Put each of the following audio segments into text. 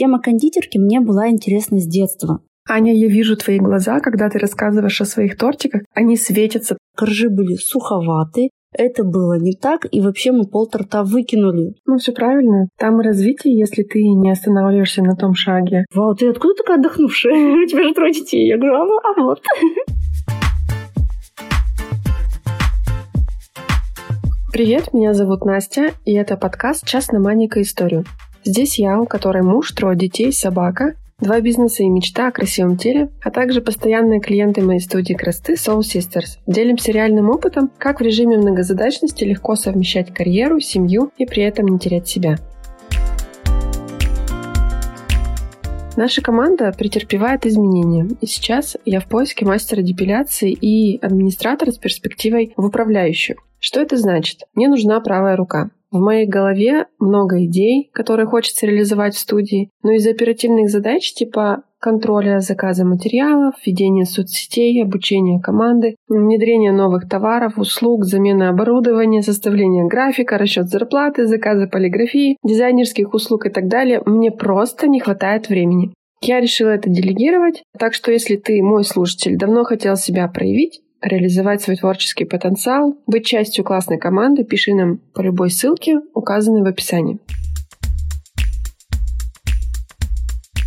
Тема кондитерки мне была интересна с детства. Аня, я вижу твои глаза, когда ты рассказываешь о своих тортиках. Они светятся. Коржи были суховаты, это было не так, и вообще мы полторта выкинули. Ну, все правильно. Там и развитие, если ты не останавливаешься на том шаге. Вау, ты откуда такая отдохнувшая? У тебя же трое детей. Я говорю, а, а вот. Привет, меня зовут Настя, и это подкаст «Час на маленькую историю». Здесь я, у которой муж, трое детей, собака, Два бизнеса и мечта о красивом теле, а также постоянные клиенты моей студии красоты Soul Sisters. Делимся реальным опытом, как в режиме многозадачности легко совмещать карьеру, семью и при этом не терять себя. Наша команда претерпевает изменения, и сейчас я в поиске мастера депиляции и администратора с перспективой в управляющую. Что это значит? Мне нужна правая рука. В моей голове много идей, которые хочется реализовать в студии, но из оперативных задач типа контроля заказа материалов, ведения соцсетей, обучения команды, внедрения новых товаров, услуг, замена оборудования, составления графика, расчет зарплаты, заказа полиграфии, дизайнерских услуг и так далее, мне просто не хватает времени. Я решила это делегировать, так что если ты, мой слушатель, давно хотел себя проявить, реализовать свой творческий потенциал, быть частью классной команды, пиши нам по любой ссылке, указанной в описании.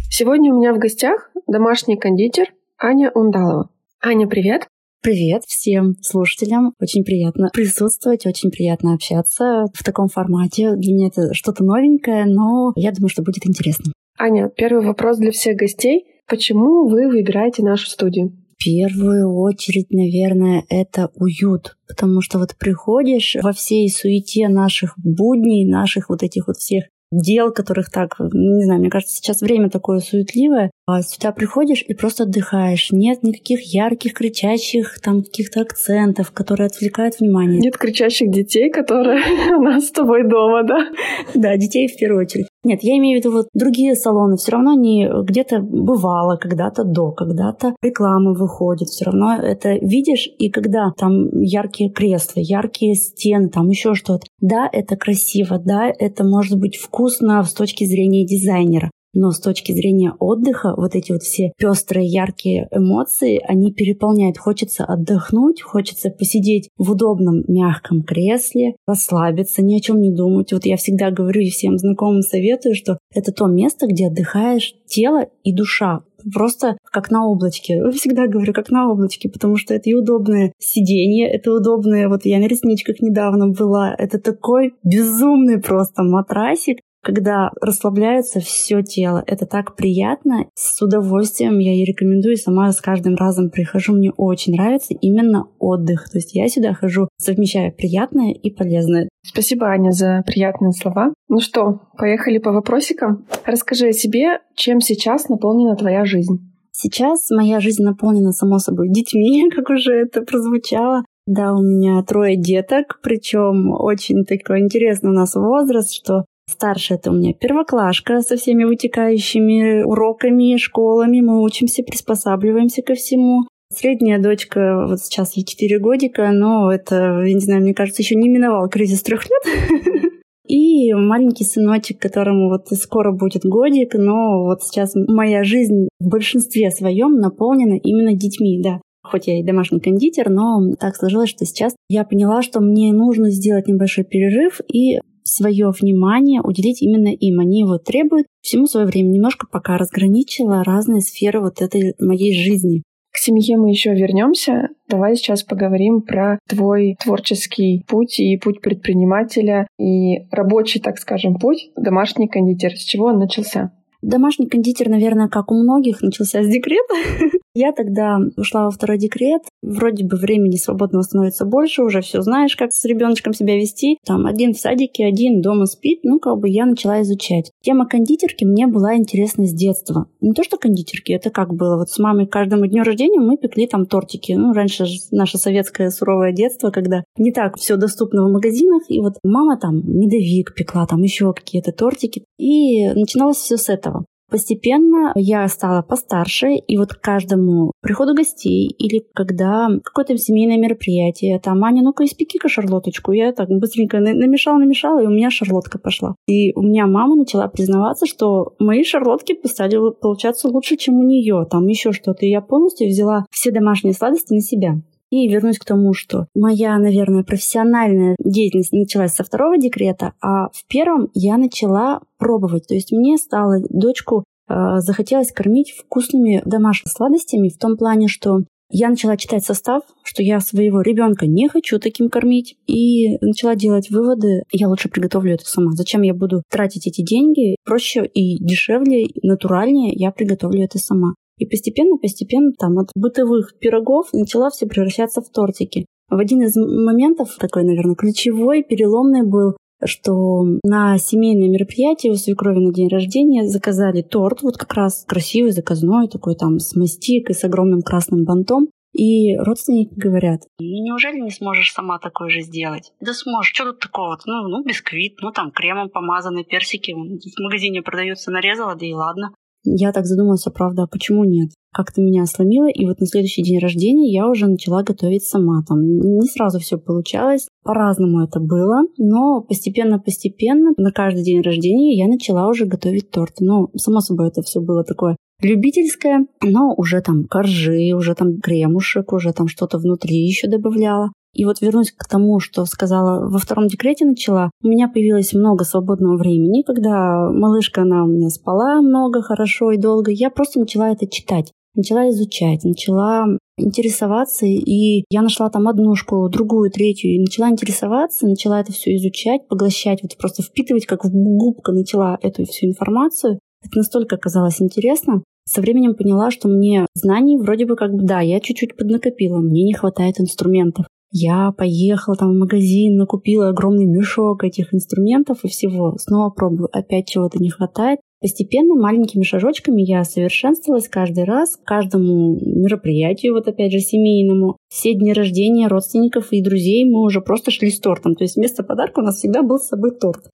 Сегодня у меня в гостях домашний кондитер Аня Ундалова. Аня, привет! Привет всем слушателям. Очень приятно присутствовать, очень приятно общаться в таком формате. Для меня это что-то новенькое, но я думаю, что будет интересно. Аня, первый вопрос для всех гостей. Почему вы выбираете нашу студию? Первую очередь, наверное, это уют. Потому что вот приходишь во всей суете наших будней, наших вот этих вот всех дел, которых так, не знаю, мне кажется, сейчас время такое суетливое, а сюда приходишь и просто отдыхаешь. Нет никаких ярких, кричащих там каких-то акцентов, которые отвлекают внимание. Нет кричащих детей, которые у нас с тобой дома, да? Да, детей в первую очередь. Нет, я имею в виду вот другие салоны. Все равно не где-то бывало, когда-то до, когда-то рекламы выходят. Все равно это видишь, и когда там яркие кресла, яркие стены, там еще что-то. Да, это красиво, да, это может быть вкусно с точки зрения дизайнера. Но с точки зрения отдыха, вот эти вот все пестрые, яркие эмоции, они переполняют. Хочется отдохнуть, хочется посидеть в удобном, мягком кресле, расслабиться, ни о чем не думать. Вот я всегда говорю и всем знакомым советую, что это то место, где отдыхаешь тело и душа просто как на облачке. Всегда говорю, как на облачке, потому что это и удобное сиденье, это удобное, вот я на ресничках недавно была, это такой безумный просто матрасик, когда расслабляется все тело. Это так приятно. С удовольствием я ей рекомендую. Сама с каждым разом прихожу. Мне очень нравится именно отдых. То есть я сюда хожу, совмещая приятное и полезное. Спасибо, Аня, за приятные слова. Ну что, поехали по вопросикам. Расскажи о себе, чем сейчас наполнена твоя жизнь. Сейчас моя жизнь наполнена, само собой, детьми, как уже это прозвучало. Да, у меня трое деток, причем очень такой интересный у нас возраст, что Старшая это у меня первоклашка со всеми вытекающими уроками, школами. Мы учимся, приспосабливаемся ко всему. Средняя дочка, вот сейчас ей 4 годика, но это, я не знаю, мне кажется, еще не миновал кризис трех лет. И маленький сыночек, которому вот скоро будет годик, но вот сейчас моя жизнь в большинстве своем наполнена именно детьми, да. Хоть я и домашний кондитер, но так сложилось, что сейчас я поняла, что мне нужно сделать небольшой перерыв и свое внимание уделить именно им. Они его требуют всему свое время. Немножко пока разграничила разные сферы вот этой моей жизни. К семье мы еще вернемся. Давай сейчас поговорим про твой творческий путь и путь предпринимателя и рабочий, так скажем, путь домашний кондитер. С чего он начался? Домашний кондитер, наверное, как у многих, начался с декрета. Я тогда ушла во второй декрет. Вроде бы времени свободного становится больше, уже все знаешь, как с ребеночком себя вести. Там один в садике, один дома спит. Ну, как бы я начала изучать. Тема кондитерки мне была интересна с детства. Не то, что кондитерки, это как было. Вот с мамой каждому дню рождения мы пекли там тортики. Ну, раньше же наше советское суровое детство, когда не так все доступно в магазинах. И вот мама там медовик пекла, там еще какие-то тортики. И начиналось все с этого. Постепенно я стала постарше, и вот к каждому приходу гостей или когда какое-то семейное мероприятие, там, Аня, ну-ка испеки-ка шарлоточку. Я так быстренько намешала, намешала, и у меня шарлотка пошла. И у меня мама начала признаваться, что мои шарлотки стали получаться лучше, чем у нее. Там еще что-то. И я полностью взяла все домашние сладости на себя. И вернусь к тому, что моя, наверное, профессиональная деятельность началась со второго декрета, а в первом я начала пробовать. То есть мне стало дочку э, захотелось кормить вкусными домашними сладостями в том плане, что я начала читать состав, что я своего ребенка не хочу таким кормить, и начала делать выводы, я лучше приготовлю это сама. Зачем я буду тратить эти деньги? Проще и дешевле, натуральнее я приготовлю это сама. И постепенно-постепенно там от бытовых пирогов начала все превращаться в тортики. В один из моментов, такой, наверное, ключевой, переломный был, что на семейное мероприятие у свекрови на день рождения заказали торт, вот как раз красивый, заказной, такой там с мастикой, с огромным красным бантом. И родственники говорят, неужели не сможешь сама такое же сделать? Да сможешь, что тут такого? Ну, ну, бисквит, ну там кремом помазанные персики в магазине продаются, нарезала, да и ладно. Я так задумалась, а правда, а почему нет? Как-то меня сломило, и вот на следующий день рождения я уже начала готовить сама. Там не сразу все получалось, по-разному это было, но постепенно-постепенно на каждый день рождения я начала уже готовить торт. Ну, само собой, это все было такое любительское, но уже там коржи, уже там кремушек, уже там что-то внутри еще добавляла. И вот вернусь к тому, что сказала, во втором декрете начала, у меня появилось много свободного времени, когда малышка, она у меня спала много, хорошо и долго, я просто начала это читать начала изучать, начала интересоваться, и я нашла там одну школу, другую, третью, и начала интересоваться, начала это все изучать, поглощать, вот просто впитывать, как в губка начала эту всю информацию. Это настолько оказалось интересно. Со временем поняла, что мне знаний вроде бы как бы, да, я чуть-чуть поднакопила, мне не хватает инструментов. Я поехала там в магазин, накупила огромный мешок этих инструментов и всего. Снова пробую, опять чего-то не хватает. Постепенно, маленькими шажочками я совершенствовалась каждый раз, каждому мероприятию, вот опять же, семейному. Все дни рождения родственников и друзей мы уже просто шли с тортом. То есть вместо подарка у нас всегда был с собой торт.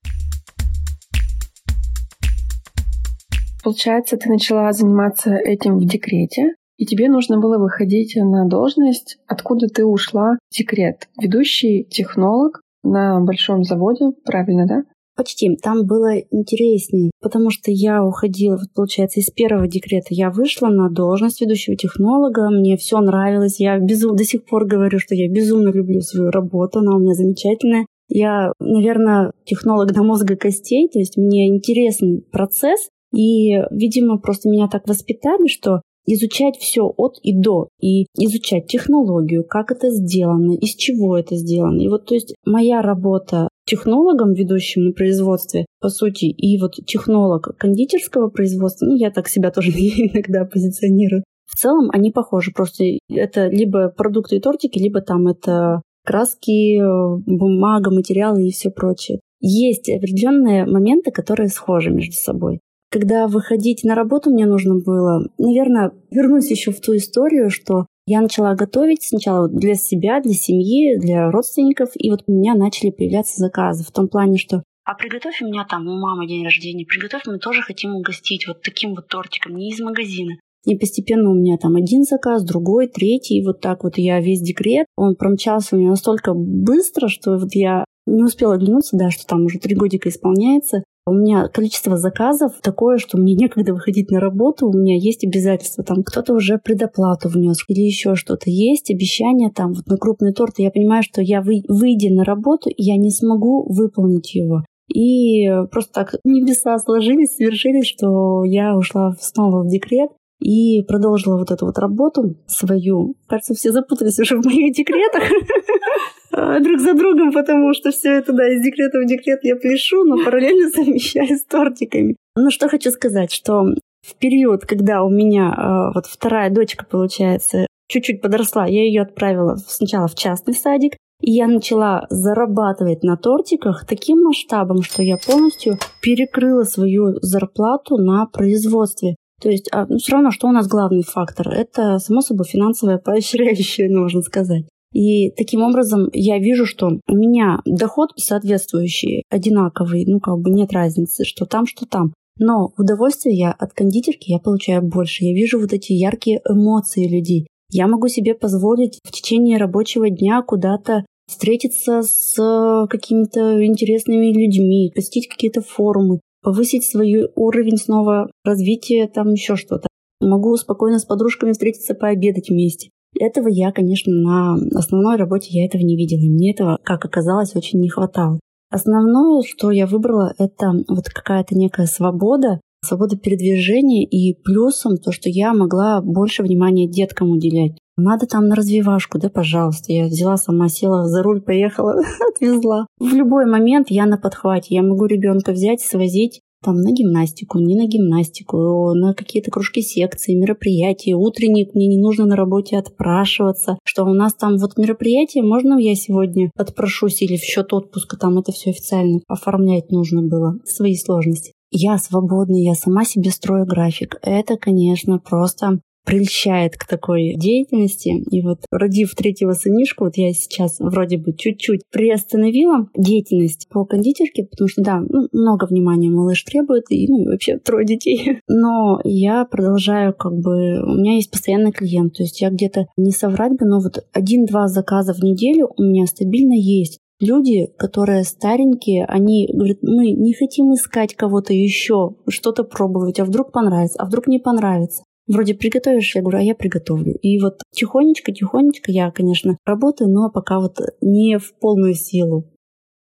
Получается, ты начала заниматься этим в декрете, и тебе нужно было выходить на должность, откуда ты ушла в декрет. Ведущий технолог на большом заводе, правильно, да? Почти. Там было интереснее, потому что я уходила, вот получается, из первого декрета я вышла на должность ведущего технолога, мне все нравилось, я безум... до сих пор говорю, что я безумно люблю свою работу, она у меня замечательная. Я, наверное, технолог до мозга костей, то есть мне интересен процесс, и, видимо, просто меня так воспитали, что изучать все от и до, и изучать технологию, как это сделано, из чего это сделано. И вот, то есть, моя работа технологом, ведущим на производстве, по сути, и вот технолог кондитерского производства, ну, я так себя тоже иногда позиционирую, в целом они похожи. Просто это либо продукты и тортики, либо там это краски, бумага, материалы и все прочее. Есть определенные моменты, которые схожи между собой. Когда выходить на работу мне нужно было, наверное, вернусь еще в ту историю, что я начала готовить сначала для себя, для семьи, для родственников, и вот у меня начали появляться заказы в том плане, что а приготовь у меня там у мамы день рождения, приготовь, мы тоже хотим угостить вот таким вот тортиком, не из магазина. И постепенно у меня там один заказ, другой, третий, и вот так вот я весь декрет, он промчался у меня настолько быстро, что вот я не успела оглянуться, да, что там уже три годика исполняется. У меня количество заказов такое, что мне некогда выходить на работу, у меня есть обязательства, там кто-то уже предоплату внес или еще что-то. Есть обещание там вот на крупный торт, и я понимаю, что я вы, выйдя на работу, я не смогу выполнить его. И просто так небеса сложились, свершились, что я ушла снова в декрет и продолжила вот эту вот работу свою. Кажется, все запутались уже в моих декретах. А, друг за другом, потому что все это, да, из декрета в декрет я пишу, но параллельно совмещаю с тортиками. Ну, что хочу сказать, что в период, когда у меня э, вот вторая дочка, получается, чуть-чуть подросла, я ее отправила сначала в частный садик, и я начала зарабатывать на тортиках таким масштабом, что я полностью перекрыла свою зарплату на производстве. То есть, а, ну, все равно, что у нас главный фактор? Это, само собой, финансовое поощряющее, можно сказать. И таким образом я вижу, что у меня доход соответствующий, одинаковый, ну как бы нет разницы, что там, что там. Но удовольствие я от кондитерки я получаю больше. Я вижу вот эти яркие эмоции людей. Я могу себе позволить в течение рабочего дня куда-то встретиться с какими-то интересными людьми, посетить какие-то форумы, повысить свой уровень снова развития, там еще что-то. Могу спокойно с подружками встретиться, пообедать вместе. Этого я, конечно, на основной работе я этого не видела. Мне этого, как оказалось, очень не хватало. Основное, что я выбрала, это вот какая-то некая свобода, свобода передвижения и плюсом то, что я могла больше внимания деткам уделять. Надо там на развивашку, да, пожалуйста. Я взяла сама, села за руль, поехала, отвезла. В любой момент я на подхвате. Я могу ребенка взять, свозить там на гимнастику, не на гимнастику, на какие-то кружки секции, мероприятия, утренник, мне не нужно на работе отпрашиваться, что у нас там вот мероприятие, можно я сегодня отпрошусь или в счет отпуска, там это все официально оформлять нужно было, свои сложности. Я свободна, я сама себе строю график. Это, конечно, просто прельщает к такой деятельности. И вот родив третьего сынишку, вот я сейчас вроде бы чуть-чуть приостановила деятельность по кондитерке, потому что, да, ну, много внимания малыш требует, и, ну, и вообще трое детей. Но я продолжаю как бы... У меня есть постоянный клиент, то есть я где-то не соврать бы, но вот один-два заказа в неделю у меня стабильно есть. Люди, которые старенькие, они говорят, мы не хотим искать кого-то еще, что-то пробовать, а вдруг понравится, а вдруг не понравится вроде приготовишь, я говорю, а я приготовлю. И вот тихонечко-тихонечко я, конечно, работаю, но пока вот не в полную силу.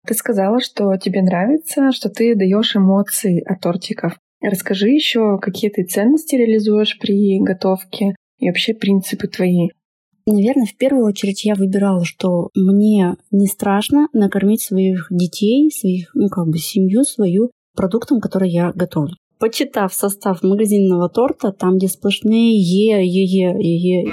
Ты сказала, что тебе нравится, что ты даешь эмоции от тортиков. Расскажи еще, какие ты ценности реализуешь при готовке и вообще принципы твои. Наверное, в первую очередь я выбирала, что мне не страшно накормить своих детей, своих, ну, как бы семью свою продуктом, который я готовлю почитав состав магазинного торта, там, где сплошные е, е, е, е, е.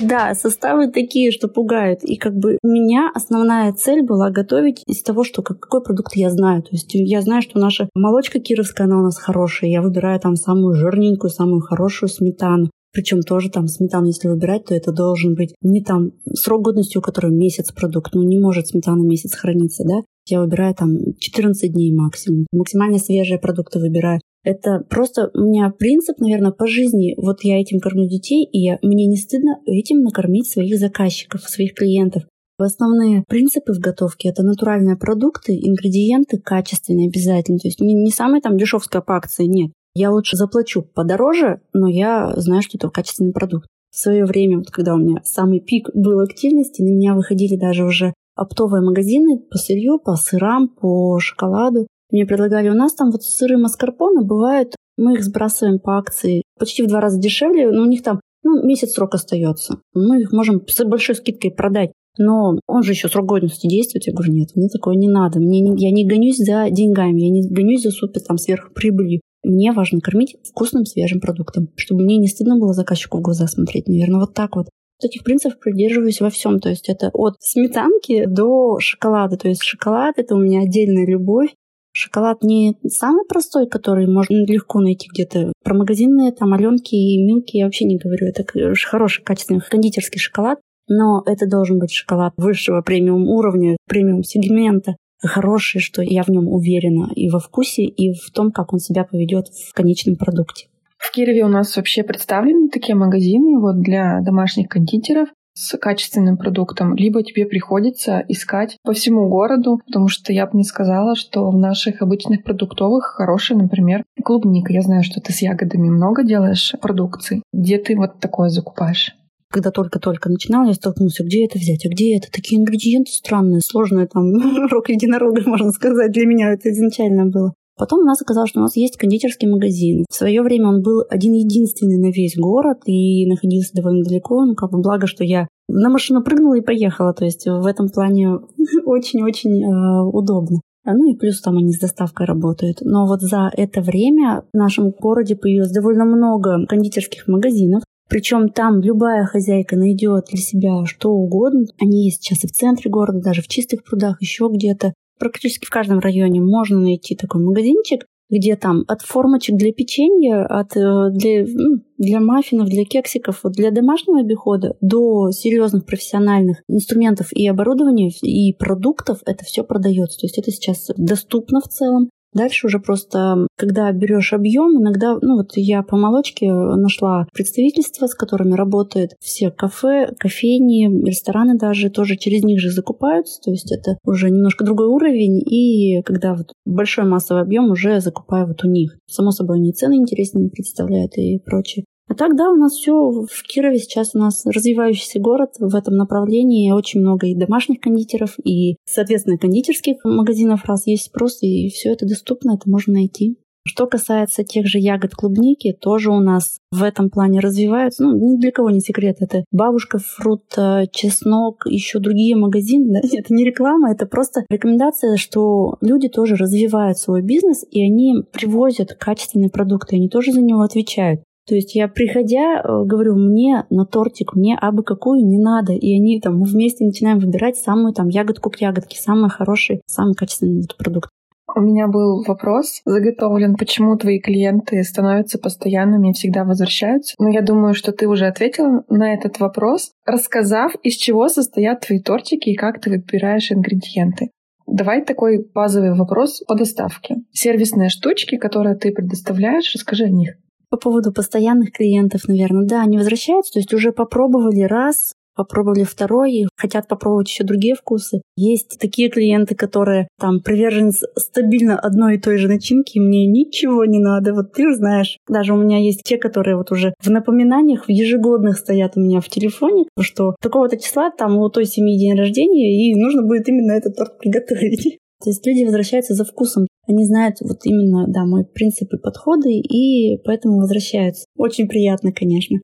Да, составы такие, что пугают. И как бы у меня основная цель была готовить из того, что какой продукт я знаю. То есть я знаю, что наша молочка кировская, она у нас хорошая. Я выбираю там самую жирненькую, самую хорошую сметану. Причем тоже там сметану, если выбирать, то это должен быть не там срок годности, у которого месяц продукт. Ну, не может сметана месяц храниться, да? Я выбираю там 14 дней максимум. Максимально свежие продукты выбираю. Это просто у меня принцип, наверное, по жизни. Вот я этим кормлю детей, и я, мне не стыдно этим накормить своих заказчиков, своих клиентов. Основные принципы в готовке — это натуральные продукты, ингредиенты качественные обязательно. То есть не, не самая там дешевская по акции, нет. Я лучше заплачу подороже, но я знаю, что это качественный продукт. В свое время, вот когда у меня самый пик был активности, на меня выходили даже уже оптовые магазины по сырью, по сырам, по шоколаду. Мне предлагали, у нас там вот сыры маскарпоне бывают, мы их сбрасываем по акции почти в два раза дешевле, но у них там ну, месяц срок остается. Мы их можем с большой скидкой продать. Но он же еще срок годности действует. Я говорю, нет, мне такое не надо. Мне, я не гонюсь за деньгами, я не гонюсь за супер там сверхприбылью. Мне важно кормить вкусным свежим продуктом, чтобы мне не стыдно было заказчику в глаза смотреть. Наверное, вот так вот. Таких принципов придерживаюсь во всем. То есть это от сметанки до шоколада. То есть шоколад — это у меня отдельная любовь. Шоколад не самый простой, который можно легко найти где-то. Про магазинные там Аленки и Милки я вообще не говорю. Это хороший, качественный кондитерский шоколад. Но это должен быть шоколад высшего премиум уровня, премиум сегмента хороший, что я в нем уверена и во вкусе, и в том, как он себя поведет в конечном продукте. В Кирове у нас вообще представлены такие магазины вот для домашних кондитеров с качественным продуктом, либо тебе приходится искать по всему городу, потому что я бы не сказала, что в наших обычных продуктовых хорошая, например, клубника. Я знаю, что ты с ягодами много делаешь продукции. Где ты вот такое закупаешь? Когда только-только начинала, я столкнулась, а где это взять, а где это? Такие ингредиенты странные, сложные, там, рок единорога, можно сказать, для меня это изначально было. Потом у нас оказалось, что у нас есть кондитерский магазин. В свое время он был один-единственный на весь город и находился довольно далеко. Ну, как бы благо, что я на машину прыгнула и поехала. То есть в этом плане очень-очень э, удобно. А, ну и плюс там они с доставкой работают. Но вот за это время в нашем городе появилось довольно много кондитерских магазинов. Причем там любая хозяйка найдет для себя что угодно. Они есть сейчас и в центре города, даже в чистых прудах, еще где-то. Практически в каждом районе можно найти такой магазинчик, где там от формочек для печенья, от, э, для, ну, для маффинов, для кексиков, для домашнего обихода до серьезных профессиональных инструментов и оборудования и продуктов это все продается. То есть это сейчас доступно в целом. Дальше уже просто, когда берешь объем, иногда, ну вот я по молочке нашла представительства, с которыми работают все кафе, кофейни, рестораны даже тоже через них же закупаются, то есть это уже немножко другой уровень, и когда вот большой массовый объем уже закупаю вот у них. Само собой, они цены интереснее представляют и прочее. А так, да, у нас все в Кирове сейчас у нас развивающийся город в этом направлении. Очень много и домашних кондитеров, и, соответственно, кондитерских магазинов, раз есть спрос, и все это доступно, это можно найти. Что касается тех же ягод клубники, тоже у нас в этом плане развиваются. Ну, ни для кого не секрет. Это бабушка фрут, чеснок, еще другие магазины. Да? Это не реклама, это просто рекомендация, что люди тоже развивают свой бизнес, и они привозят качественные продукты, они тоже за него отвечают. То есть я, приходя, э, говорю, мне на тортик, мне абы какую не надо. И они там, вместе начинаем выбирать самую там ягодку к ягодке, самый хороший, самый качественный продукт. У меня был вопрос заготовлен, почему твои клиенты становятся постоянными и всегда возвращаются. Но я думаю, что ты уже ответила на этот вопрос, рассказав, из чего состоят твои тортики и как ты выбираешь ингредиенты. Давай такой базовый вопрос по доставке. Сервисные штучки, которые ты предоставляешь, расскажи о них. По поводу постоянных клиентов, наверное, да, они возвращаются, то есть уже попробовали раз, попробовали второй хотят попробовать еще другие вкусы. Есть такие клиенты, которые там приверженцы стабильно одной и той же начинки, мне ничего не надо. Вот ты знаешь, даже у меня есть те, которые вот уже в напоминаниях, в ежегодных стоят у меня в телефоне, что такого-то числа там у той семьи день рождения, и нужно будет именно этот торт приготовить. То есть люди возвращаются за вкусом. Они знают вот именно, да, мой принцип и подходы, и поэтому возвращаются. Очень приятно, конечно.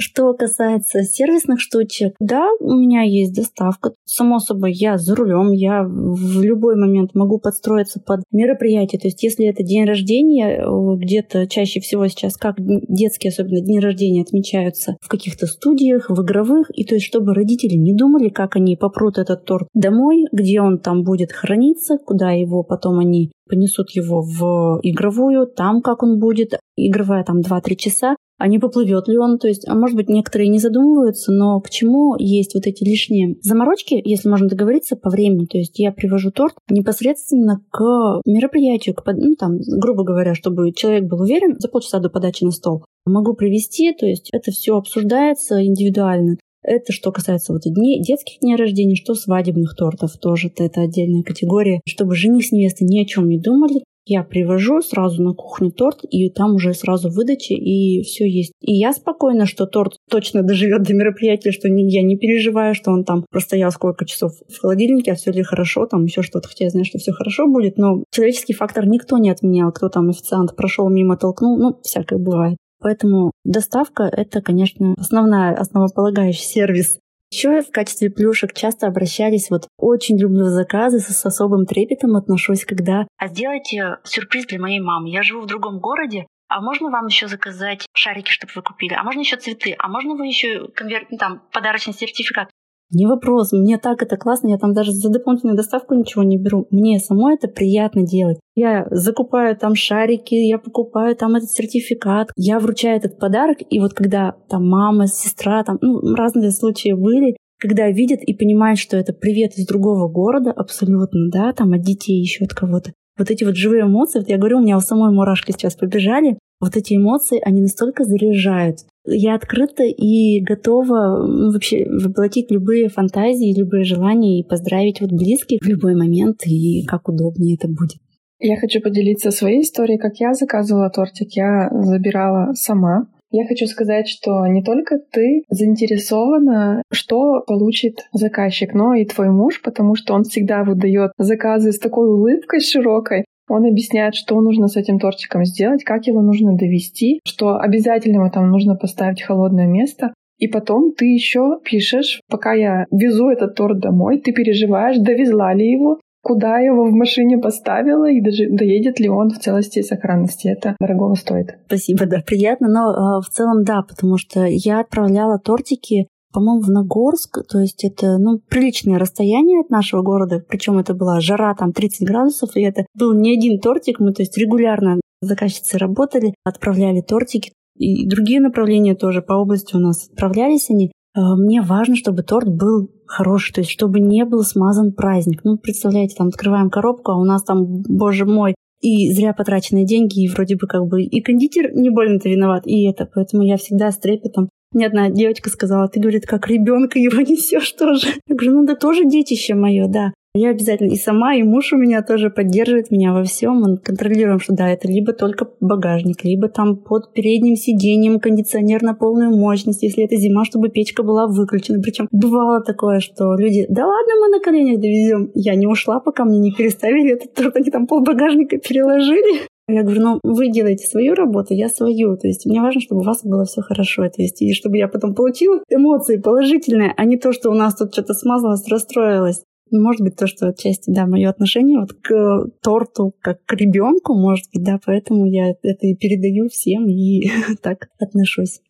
Что касается сервисных штучек, да, у меня есть доставка. Само собой, я за рулем, я в любой момент могу подстроиться под мероприятие. То есть, если это день рождения, где-то чаще всего сейчас, как детские, особенно дни рождения, отмечаются в каких-то студиях, в игровых, и то есть, чтобы родители не думали, как они попрут этот торт домой, где он там будет храниться, куда его потом они понесут его в игровую, там как он будет, игровая там 2-3 часа, а не поплывет ли он. То есть, а может быть, некоторые не задумываются, но к чему есть вот эти лишние заморочки, если можно договориться по времени. То есть я привожу торт непосредственно к мероприятию, к, ну, там, грубо говоря, чтобы человек был уверен за полчаса до подачи на стол. Могу привести, то есть это все обсуждается индивидуально. Это что касается вот дней, детских дней рождения, что свадебных тортов тоже это отдельная категория, чтобы жених с невестой ни о чем не думали, я привожу сразу на кухню торт, и там уже сразу выдача, и все есть. И я спокойна, что торт точно доживет до мероприятия, что я не переживаю, что он там простоял сколько часов в холодильнике, а все ли хорошо, там еще что-то. Хотя я знаю, что все хорошо будет, но человеческий фактор никто не отменял. Кто там официант прошел мимо, толкнул, ну, всякое бывает. Поэтому доставка — это, конечно, основная, основополагающий сервис еще в качестве плюшек часто обращались, вот очень люблю заказы, с, с особым трепетом отношусь, когда «А сделайте сюрприз для моей мамы, я живу в другом городе, а можно вам еще заказать шарики, чтобы вы купили? А можно еще цветы? А можно вы еще конверт, ну, там, подарочный сертификат? Не вопрос, мне так это классно, я там даже за дополнительную доставку ничего не беру. Мне самой это приятно делать. Я закупаю там шарики, я покупаю там этот сертификат, я вручаю этот подарок, и вот когда там мама, сестра, там, ну, разные случаи были, когда видят и понимают, что это привет из другого города, абсолютно, да, там от детей еще от кого-то. Вот эти вот живые эмоции, вот я говорю, у меня у самой мурашки сейчас побежали, вот эти эмоции, они настолько заряжают. Я открыта и готова вообще воплотить любые фантазии, любые желания и поздравить вот близких в любой момент и как удобнее это будет. Я хочу поделиться своей историей, как я заказывала тортик. Я забирала сама. Я хочу сказать, что не только ты заинтересована, что получит заказчик, но и твой муж, потому что он всегда выдает заказы с такой улыбкой широкой. Он объясняет, что нужно с этим тортиком сделать, как его нужно довести, что обязательно его там нужно поставить холодное место. И потом ты еще пишешь, пока я везу этот торт домой, ты переживаешь, довезла ли его, куда его в машине поставила и даже доедет ли он в целости и сохранности. Это дорогого стоит. Спасибо, да, приятно, но э, в целом да, потому что я отправляла тортики по-моему, в Нагорск, то есть это, ну, приличное расстояние от нашего города, причем это была жара, там 30 градусов, и это был не один тортик, мы, то есть регулярно заказчицы работали, отправляли тортики, и другие направления тоже по области у нас отправлялись они. А, мне важно, чтобы торт был хороший, то есть чтобы не был смазан праздник. Ну, представляете, там открываем коробку, а у нас там, боже мой, и зря потраченные деньги, и вроде бы как бы и кондитер не больно-то виноват, и это. Поэтому я всегда с трепетом мне одна девочка сказала, ты, говорит, как ребенка его несешь тоже. Я говорю, ну да тоже детище мое, да. Я обязательно и сама, и муж у меня тоже поддерживает меня во всем. Мы контролируем, что да, это либо только багажник, либо там под передним сиденьем кондиционер на полную мощность, если это зима, чтобы печка была выключена. Причем бывало такое, что люди, да ладно, мы на коленях довезем. Я не ушла, пока мне не переставили этот торт, они там пол багажника переложили. Я говорю, ну вы делаете свою работу, я свою. То есть мне важно, чтобы у вас было все хорошо. То есть и чтобы я потом получила эмоции положительные, а не то, что у нас тут что-то смазалось, расстроилось. Может быть, то, что отчасти, да, мое отношение вот к торту как к ребенку, может быть, да, поэтому я это и передаю всем и так отношусь.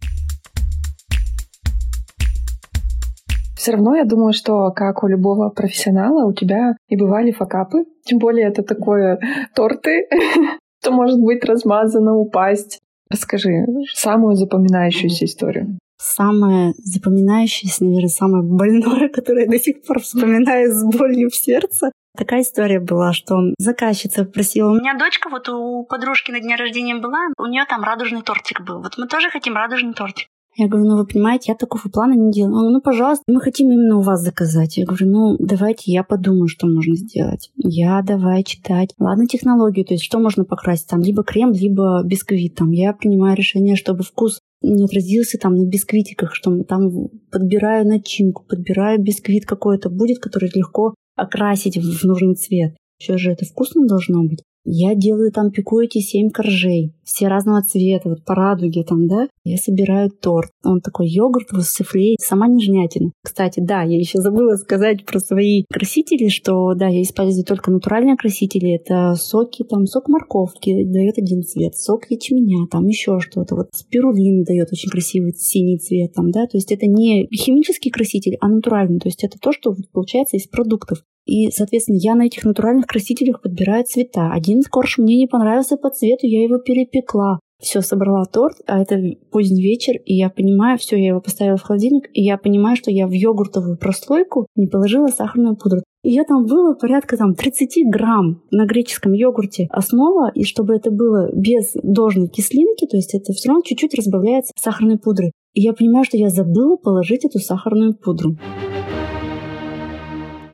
Все равно я думаю, что как у любого профессионала у тебя и бывали факапы. Тем более это такое торты, что может быть размазано, упасть. Расскажи самую запоминающуюся историю. Самое запоминающееся, наверное, самое больное, которое я до сих пор вспоминаю с болью в сердце. Такая история была, что заказчица просила, у меня дочка вот у подружки на дне рождения была, у нее там радужный тортик был. Вот мы тоже хотим радужный тортик. Я говорю, ну вы понимаете, я такого плана не делаю. Он, ну, пожалуйста, мы хотим именно у вас заказать. Я говорю, ну давайте я подумаю, что можно сделать. Я давай читать. Ладно, технологию, то есть что можно покрасить там, либо крем, либо бисквит. Там я принимаю решение, чтобы вкус не отразился там на бисквитиках, что там подбираю начинку, подбираю бисквит какой-то будет, который легко окрасить в нужный цвет. Все же это вкусно должно быть. Я делаю там, пеку эти семь коржей, все разного цвета, вот по радуге там, да. Я собираю торт. Он такой йогурт в суфле, сама нежнятина. Кстати, да, я еще забыла сказать про свои красители, что, да, я использую только натуральные красители. Это соки, там, сок морковки дает один цвет, сок ячменя, там еще что-то. Вот спирулин дает очень красивый синий цвет, там, да. То есть это не химический краситель, а натуральный. То есть это то, что получается из продуктов. И, соответственно, я на этих натуральных красителях подбираю цвета. Один корж мне не понравился по цвету, я его перепекла. Все, собрала торт, а это поздний вечер, и я понимаю, все, я его поставила в холодильник, и я понимаю, что я в йогуртовую прослойку не положила сахарную пудру. И я там было порядка там 30 грамм на греческом йогурте основа, и чтобы это было без должной кислинки, то есть это все равно чуть-чуть разбавляется сахарной пудрой. И я понимаю, что я забыла положить эту сахарную пудру.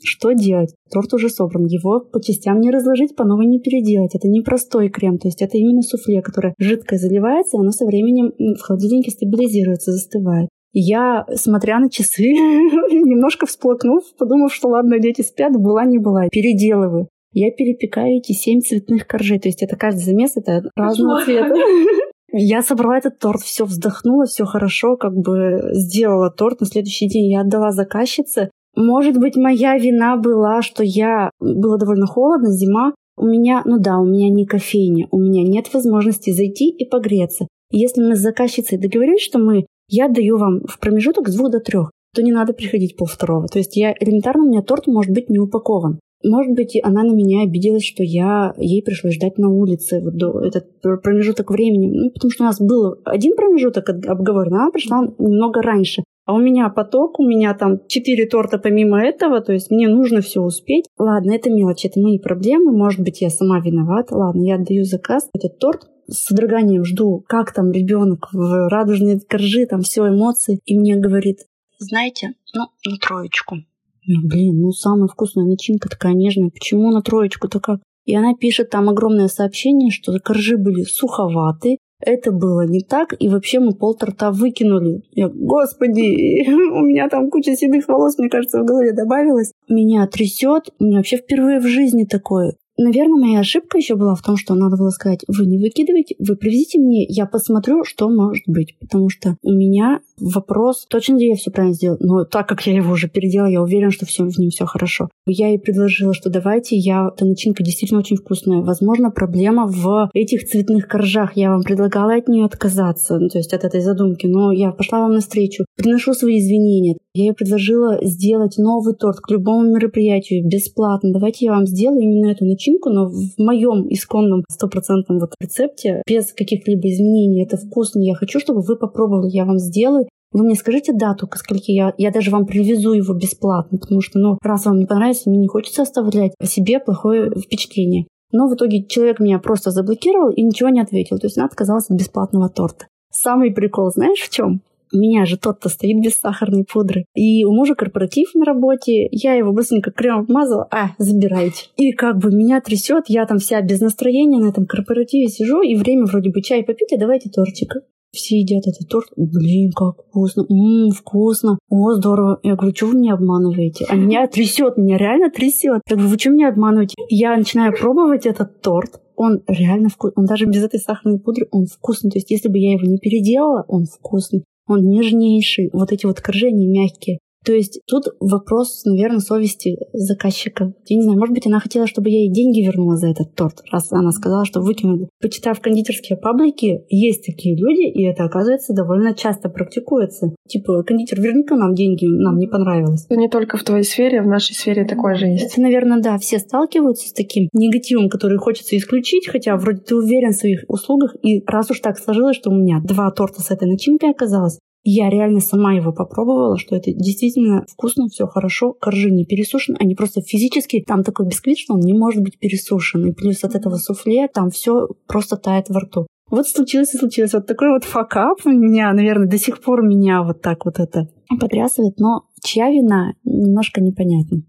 Что делать? Торт уже собран. Его по частям не разложить, по новой не переделать. Это не простой крем, то есть это именно суфле, которое жидкое заливается, и оно со временем в холодильнике стабилизируется, застывает. Я, смотря на часы, немножко всплакнув, подумав, что ладно, дети спят, была не была, переделываю. Я перепекаю эти семь цветных коржей, то есть это каждый замес, это разного цвета. Я собрала этот торт, все вздохнула, все хорошо, как бы сделала торт. На следующий день я отдала заказчице. Может быть, моя вина была, что я... Было довольно холодно, зима. У меня, ну да, у меня не кофейня, у меня нет возможности зайти и погреться. если мы с заказчицей договорились, что мы, я даю вам в промежуток с двух до трех, то не надо приходить пол второго. То есть я элементарно, у меня торт может быть не упакован. Может быть, она на меня обиделась, что я ей пришлось ждать на улице вот до этот промежуток времени. Ну, потому что у нас был один промежуток обговорен, она пришла немного раньше. А у меня поток, у меня там четыре торта помимо этого, то есть мне нужно все успеть. Ладно, это мелочь, это мои проблемы, может быть, я сама виновата. Ладно, я отдаю заказ, этот торт с содроганием жду, как там ребенок в радужные коржи, там все эмоции. И мне говорит, знаете, ну, на троечку. Блин, ну самая вкусная начинка такая нежная, почему на троечку-то как? И она пишет там огромное сообщение, что коржи были суховаты, это было не так, и вообще мы полторта выкинули. Я, господи, у меня там куча седых волос, мне кажется, в голове добавилось. Меня трясет, у меня вообще впервые в жизни такое. Наверное, моя ошибка еще была в том, что надо было сказать, вы не выкидывайте, вы привезите мне, я посмотрю, что может быть. Потому что у меня вопрос, точно ли я все правильно сделала. Но так как я его уже переделала, я уверена, что все в нем все хорошо. Я ей предложила, что давайте, я, эта начинка действительно очень вкусная. Возможно, проблема в этих цветных коржах. Я вам предлагала от нее отказаться, ну, то есть от этой задумки, но я пошла вам навстречу. Приношу свои извинения. Я ей предложила сделать новый торт к любому мероприятию бесплатно. Давайте я вам сделаю именно эту начинку, но в моем исконном стопроцентном вот рецепте, без каких-либо изменений. Это вкусно. Я хочу, чтобы вы попробовали. Я вам сделаю. Вы мне скажите дату, ко скольки я, я даже вам привезу его бесплатно, потому что, ну, раз вам не понравится, мне не хочется оставлять о себе плохое впечатление. Но в итоге человек меня просто заблокировал и ничего не ответил. То есть она отказалась от бесплатного торта. Самый прикол, знаешь, в чем? У меня же тот-то стоит без сахарной пудры. И у мужа корпоратив на работе. Я его быстренько кремом обмазала. А, забирайте. И как бы меня трясет. Я там вся без настроения на этом корпоративе сижу. И время вроде бы чай попить, а давайте тортика. Все едят этот торт. Блин, как вкусно. Ммм, вкусно. О, здорово. Я говорю, что вы меня обманываете? А меня трясет, меня реально трясет. Я говорю, вы что меня обманываете? Я начинаю пробовать этот торт. Он реально вкусный. Он даже без этой сахарной пудры, он вкусный. То есть, если бы я его не переделала, он вкусный. Он нежнейший. Вот эти вот коржения мягкие. То есть тут вопрос, наверное, совести заказчика. Я не знаю, может быть, она хотела, чтобы я ей деньги вернула за этот торт, раз она сказала, что выкинула. Почитав кондитерские паблики, есть такие люди, и это, оказывается, довольно часто практикуется. Типа, кондитер, верни-ка нам деньги, нам не понравилось. Это не только в твоей сфере, в нашей сфере такое же есть. Это, наверное, да, все сталкиваются с таким негативом, который хочется исключить, хотя вроде ты уверен в своих услугах, и раз уж так сложилось, что у меня два торта с этой начинкой оказалось, я реально сама его попробовала, что это действительно вкусно, все хорошо, коржи не пересушены, они просто физически, там такой бисквит, что он не может быть пересушен. И плюс от этого суфле там все просто тает во рту. Вот случилось и случилось. Вот такой вот факап у меня, наверное, до сих пор меня вот так вот это потрясывает. Но чья вина, немножко непонятно.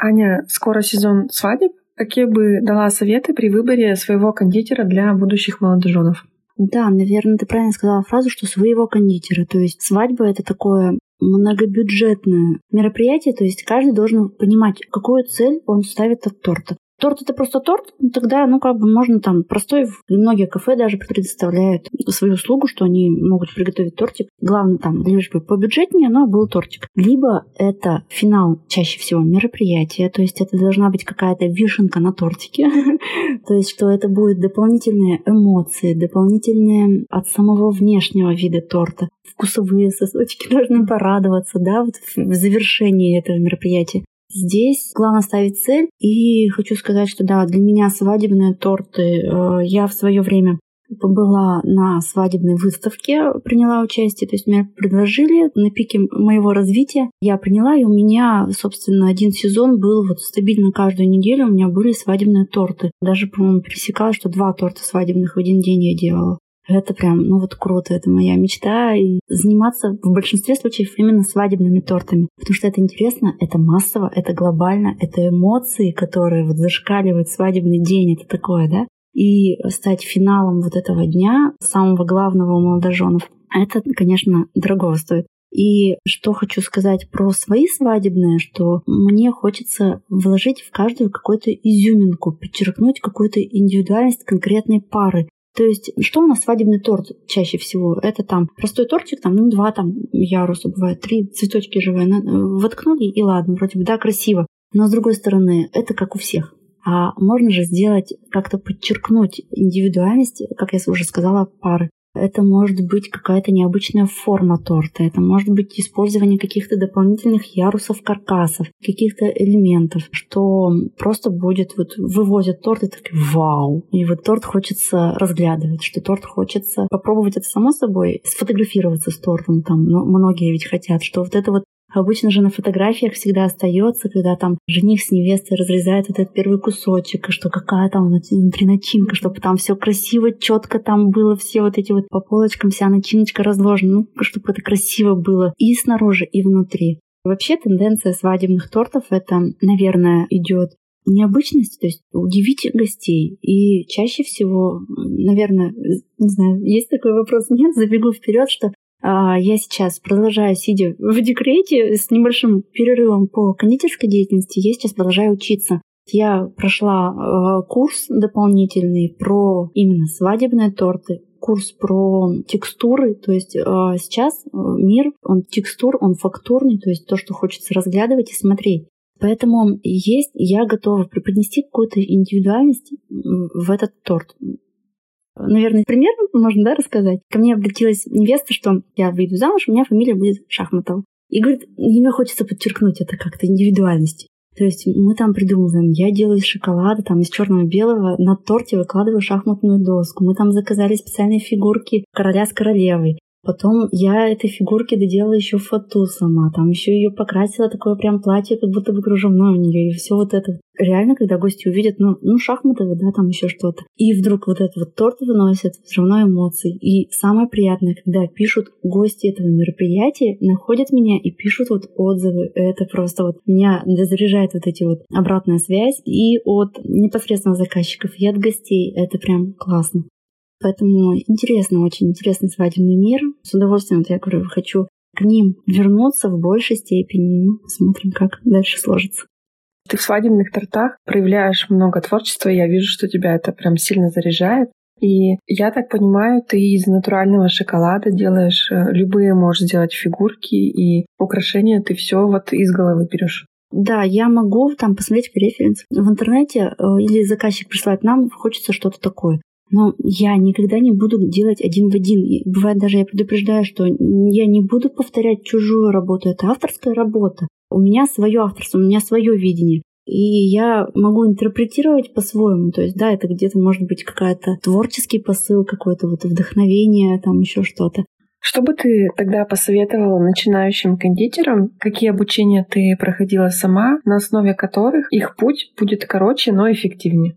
Аня, скоро сезон свадеб. Какие бы дала советы при выборе своего кондитера для будущих молодоженов? Да, наверное, ты правильно сказала фразу, что своего кондитера. То есть свадьба — это такое многобюджетное мероприятие, то есть каждый должен понимать, какую цель он ставит от торта. Торт это просто торт, ну, тогда, ну, как бы можно там простой, многие кафе даже предоставляют свою услугу, что они могут приготовить тортик. Главное там, лишь бы побюджетнее, но был тортик. Либо это финал чаще всего мероприятия, то есть это должна быть какая-то вишенка на тортике, то есть что это будет дополнительные эмоции, дополнительные от самого внешнего вида торта вкусовые сосочки должны порадоваться, да, вот в завершении этого мероприятия. Здесь главное ставить цель. И хочу сказать, что да, для меня свадебные торты э, я в свое время была на свадебной выставке, приняла участие, то есть меня предложили на пике моего развития. Я приняла, и у меня, собственно, один сезон был вот стабильно каждую неделю у меня были свадебные торты. Даже, по-моему, пересекалось, что два торта свадебных в один день я делала. Это прям, ну вот круто, это моя мечта. И заниматься в большинстве случаев именно свадебными тортами. Потому что это интересно, это массово, это глобально, это эмоции, которые вот зашкаливают свадебный день, это такое, да? И стать финалом вот этого дня, самого главного у молодоженов, это, конечно, дорого стоит. И что хочу сказать про свои свадебные, что мне хочется вложить в каждую какую-то изюминку, подчеркнуть какую-то индивидуальность конкретной пары. То есть, что у нас свадебный торт чаще всего? Это там простой тортик, там, ну, два там яруса бывает, три цветочки живые, воткнули и ладно, вроде бы, да, красиво. Но с другой стороны, это как у всех. А можно же сделать, как-то подчеркнуть индивидуальность, как я уже сказала, пары. Это может быть какая-то необычная форма торта, это может быть использование каких-то дополнительных ярусов каркасов, каких-то элементов, что просто будет, вот вывозят торт и так вау. И вот торт хочется разглядывать, что торт хочется попробовать это само собой, сфотографироваться с тортом, там многие ведь хотят, что вот это вот Обычно же на фотографиях всегда остается, когда там жених с невестой разрезает этот первый кусочек, и что какая там внутри начинка, чтобы там все красиво, четко там было, все вот эти вот по полочкам вся начиночка разложена, ну, чтобы это красиво было и снаружи, и внутри. Вообще тенденция свадебных тортов это, наверное, идет необычность, то есть удивить гостей. И чаще всего, наверное, не знаю, есть такой вопрос, нет, забегу вперед, что я сейчас продолжаю, сидя в декрете с небольшим перерывом по кондитерской деятельности, я сейчас продолжаю учиться. Я прошла э, курс дополнительный про именно свадебные торты, курс про текстуры, то есть э, сейчас э, мир, он текстур, он фактурный, то есть то, что хочется разглядывать и смотреть. Поэтому есть, я готова преподнести какую-то индивидуальность в этот торт. Наверное, пример можно да, рассказать. Ко мне обратилась невеста, что я выйду замуж, у меня фамилия будет Шахматова. И говорит, мне хочется подчеркнуть это как-то индивидуальность. То есть мы там придумываем, я делаю из шоколада, там из черного белого, на торте выкладываю шахматную доску. Мы там заказали специальные фигурки короля с королевой. Потом я этой фигурке доделала еще фату сама. Там еще ее покрасила такое прям платье, как будто бы кружевное у нее. И все вот это. Реально, когда гости увидят, ну, ну шахматы, да, там еще что-то. И вдруг вот этот вот торт выносят, все равно эмоции. И самое приятное, когда пишут гости этого мероприятия, находят меня и пишут вот отзывы. Это просто вот меня заряжает вот эти вот обратная связь и от непосредственно заказчиков, и от гостей. Это прям классно. Поэтому интересно, очень интересный свадебный мир. С удовольствием, вот я говорю, хочу к ним вернуться в большей степени. Ну, смотрим, как дальше сложится. Ты в свадебных тортах проявляешь много творчества, и я вижу, что тебя это прям сильно заряжает. И я так понимаю, ты из натурального шоколада делаешь э, любые, можешь сделать фигурки и украшения, ты все вот из головы берешь. Да, я могу там посмотреть референс в интернете э, или заказчик присылает нам, хочется что-то такое. Но я никогда не буду делать один в один. И бывает даже я предупреждаю, что я не буду повторять чужую работу. Это авторская работа. У меня свое авторство, у меня свое видение. И я могу интерпретировать по-своему. То есть, да, это где-то может быть какая-то творческий посыл, какое-то вот вдохновение, там еще что-то. Что бы ты тогда посоветовала начинающим кондитерам? Какие обучения ты проходила сама, на основе которых их путь будет короче, но эффективнее?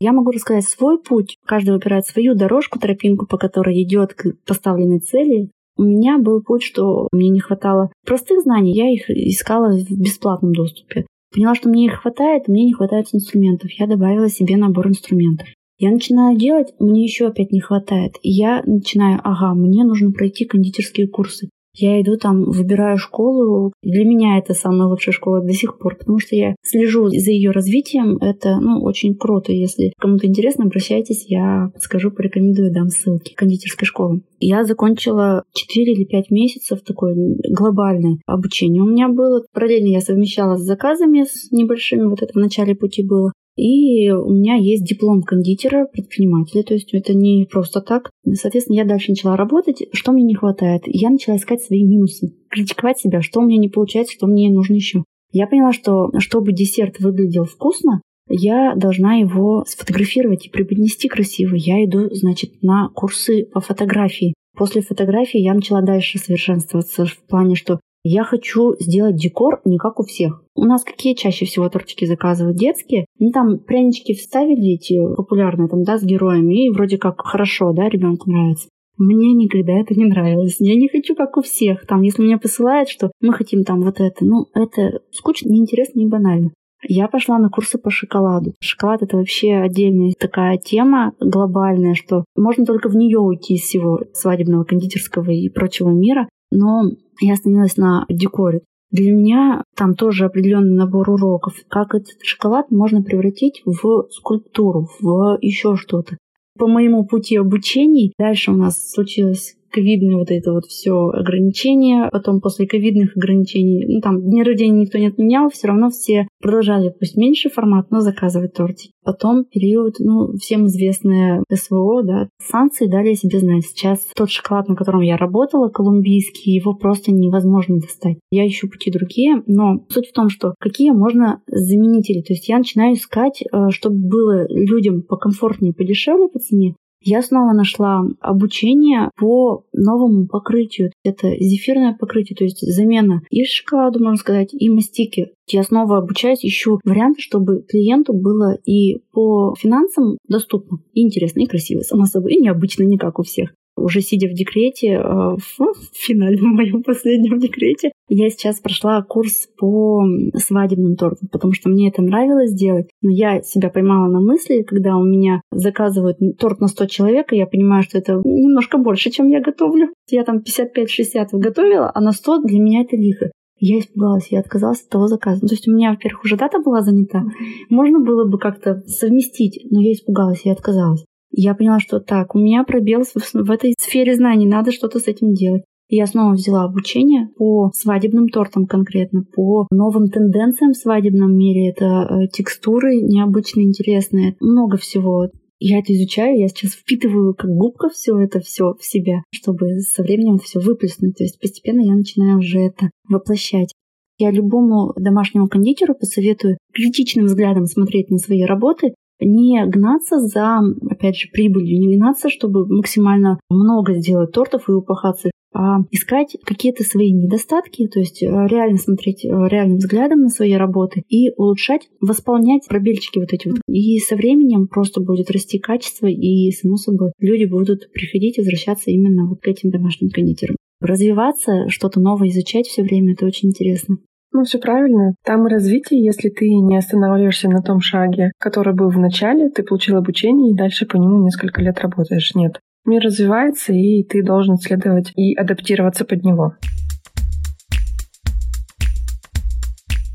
Я могу рассказать свой путь. Каждый выбирает свою дорожку, тропинку, по которой идет к поставленной цели. У меня был путь, что мне не хватало простых знаний, я их искала в бесплатном доступе. Поняла, что мне их хватает, мне не хватает инструментов. Я добавила себе набор инструментов. Я начинаю делать, мне еще опять не хватает. И я начинаю, ага, мне нужно пройти кондитерские курсы. Я иду там, выбираю школу. Для меня это самая лучшая школа до сих пор, потому что я слежу за ее развитием. Это, ну, очень круто. Если кому-то интересно, обращайтесь, я подскажу, порекомендую, дам ссылки кондитерской школы. Я закончила 4 или 5 месяцев такое глобальное обучение у меня было. Параллельно я совмещала с заказами, с небольшими, вот это в начале пути было. И у меня есть диплом кондитера, предпринимателя, то есть это не просто так. Соответственно, я дальше начала работать, что мне не хватает. Я начала искать свои минусы, критиковать себя, что у меня не получается, что мне нужно еще. Я поняла, что чтобы десерт выглядел вкусно, я должна его сфотографировать и преподнести красиво. Я иду, значит, на курсы по фотографии. После фотографии я начала дальше совершенствоваться в плане, что я хочу сделать декор не как у всех. У нас какие чаще всего тортики заказывают? Детские. Ну, там прянички вставили эти популярные, там, да, с героями, и вроде как хорошо, да, ребенку нравится. Мне никогда это не нравилось. Я не хочу, как у всех. Там, если меня посылают, что мы хотим там вот это, ну, это скучно, неинтересно и банально. Я пошла на курсы по шоколаду. Шоколад это вообще отдельная такая тема глобальная, что можно только в нее уйти из всего свадебного, кондитерского и прочего мира. Но я остановилась на декоре. Для меня там тоже определенный набор уроков, как этот шоколад можно превратить в скульптуру, в еще что-то. По моему пути обучений дальше у нас случилось ковидные вот это вот все ограничения, потом после ковидных ограничений, ну там дни рождения никто не отменял, все равно все продолжали, пусть меньше формат, но заказывать тортик. Потом период, ну, всем известное СВО, да, санкции дали себе знать. Сейчас тот шоколад, на котором я работала, колумбийский, его просто невозможно достать. Я ищу пути другие, но суть в том, что какие можно заменители. То есть я начинаю искать, э, чтобы было людям покомфортнее, подешевле по цене, я снова нашла обучение по новому покрытию. Это зефирное покрытие, то есть замена и шоколаду, можно сказать, и мастики. Я снова обучаюсь, ищу варианты, чтобы клиенту было и по финансам доступно, и интересно, и красиво, само собой, и необычно, не как у всех уже сидя в декрете, э, в финальном моем последнем декрете, я сейчас прошла курс по свадебным тортам, потому что мне это нравилось делать. Но я себя поймала на мысли, когда у меня заказывают торт на 100 человек, и я понимаю, что это немножко больше, чем я готовлю. Я там 55-60 готовила, а на 100 для меня это лихо. Я испугалась, я отказалась от того заказа. Ну, то есть у меня, во-первых, уже дата была занята. Можно было бы как-то совместить, но я испугалась, я отказалась. Я поняла, что так, у меня пробел в этой сфере знаний, надо что-то с этим делать. И я снова взяла обучение по свадебным тортам конкретно, по новым тенденциям в свадебном мире. Это э, текстуры необычно интересные, много всего. Я это изучаю, я сейчас впитываю как губка все это все в себя, чтобы со временем все выплеснуть. То есть постепенно я начинаю уже это воплощать. Я любому домашнему кондитеру посоветую критичным взглядом смотреть на свои работы не гнаться за, опять же, прибылью, не гнаться, чтобы максимально много сделать тортов и упахаться. а искать какие-то свои недостатки, то есть э, реально смотреть э, реальным взглядом на свои работы и улучшать, восполнять пробельчики вот эти вот. И со временем просто будет расти качество, и, само собой, люди будут приходить возвращаться именно вот к этим домашним кондитерам. Развиваться, что-то новое изучать все время, это очень интересно. Ну, все правильно. Там и развитие, если ты не останавливаешься на том шаге, который был в начале, ты получил обучение и дальше по нему несколько лет работаешь. Нет. Мир развивается, и ты должен следовать и адаптироваться под него.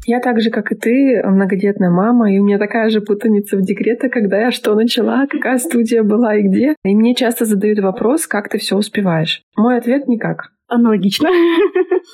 Я так же, как и ты, многодетная мама, и у меня такая же путаница в декрете, когда я что начала, какая студия была и где. И мне часто задают вопрос, как ты все успеваешь. Мой ответ никак. Аналогично.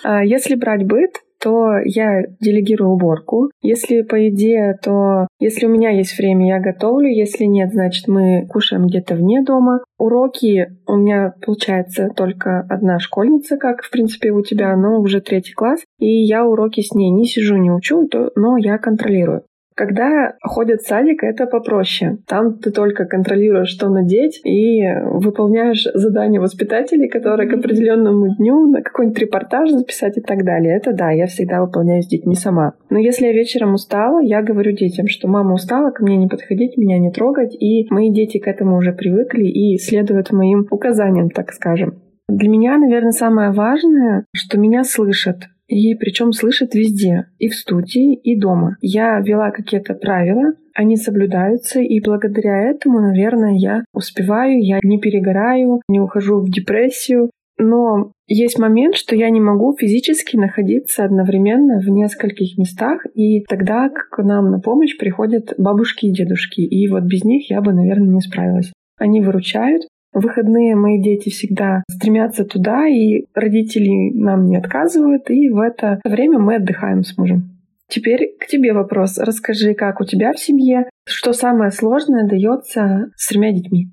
А если брать быт, то я делегирую уборку. Если по еде, то если у меня есть время, я готовлю. Если нет, значит, мы кушаем где-то вне дома. Уроки у меня получается только одна школьница, как, в принципе, у тебя, но уже третий класс. И я уроки с ней не сижу, не учу, но я контролирую. Когда ходят в садик, это попроще. Там ты только контролируешь, что надеть, и выполняешь задания воспитателей, которые к определенному дню на какой-нибудь репортаж записать и так далее. Это да, я всегда выполняю с детьми сама. Но если я вечером устала, я говорю детям, что мама устала, ко мне не подходить, меня не трогать, и мои дети к этому уже привыкли и следуют моим указаниям, так скажем. Для меня, наверное, самое важное, что меня слышат. И причем слышат везде, и в студии, и дома. Я вела какие-то правила, они соблюдаются, и благодаря этому, наверное, я успеваю, я не перегораю, не ухожу в депрессию. Но есть момент, что я не могу физически находиться одновременно в нескольких местах, и тогда к нам на помощь приходят бабушки и дедушки. И вот без них я бы, наверное, не справилась. Они выручают, в выходные мои дети всегда стремятся туда, и родители нам не отказывают, и в это время мы отдыхаем с мужем. Теперь к тебе вопрос. Расскажи, как у тебя в семье, что самое сложное дается с тремя детьми?